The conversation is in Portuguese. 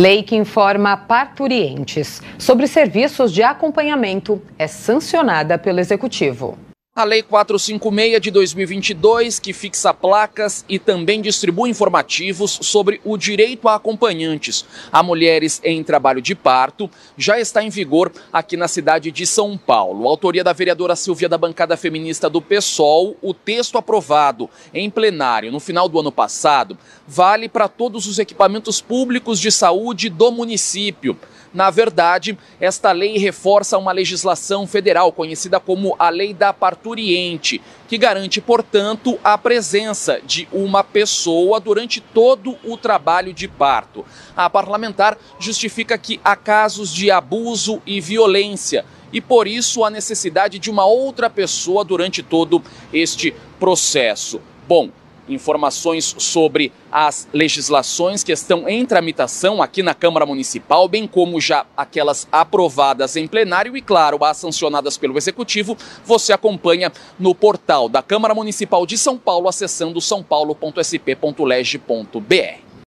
Lei que informa parturientes sobre serviços de acompanhamento é sancionada pelo Executivo. A Lei 456 de 2022, que fixa placas e também distribui informativos sobre o direito a acompanhantes a mulheres em trabalho de parto, já está em vigor aqui na cidade de São Paulo. Autoria da vereadora Silvia da bancada feminista do PSOL, o texto aprovado em plenário no final do ano passado vale para todos os equipamentos públicos de saúde do município. Na verdade, esta lei reforça uma legislação federal conhecida como a Lei da Parturiente, que garante, portanto, a presença de uma pessoa durante todo o trabalho de parto. A parlamentar justifica que há casos de abuso e violência e por isso a necessidade de uma outra pessoa durante todo este processo. Bom, informações sobre as legislações que estão em tramitação aqui na Câmara Municipal, bem como já aquelas aprovadas em plenário e, claro, as sancionadas pelo Executivo, você acompanha no portal da Câmara Municipal de São Paulo, acessando sãopaulo.sp.leg.br.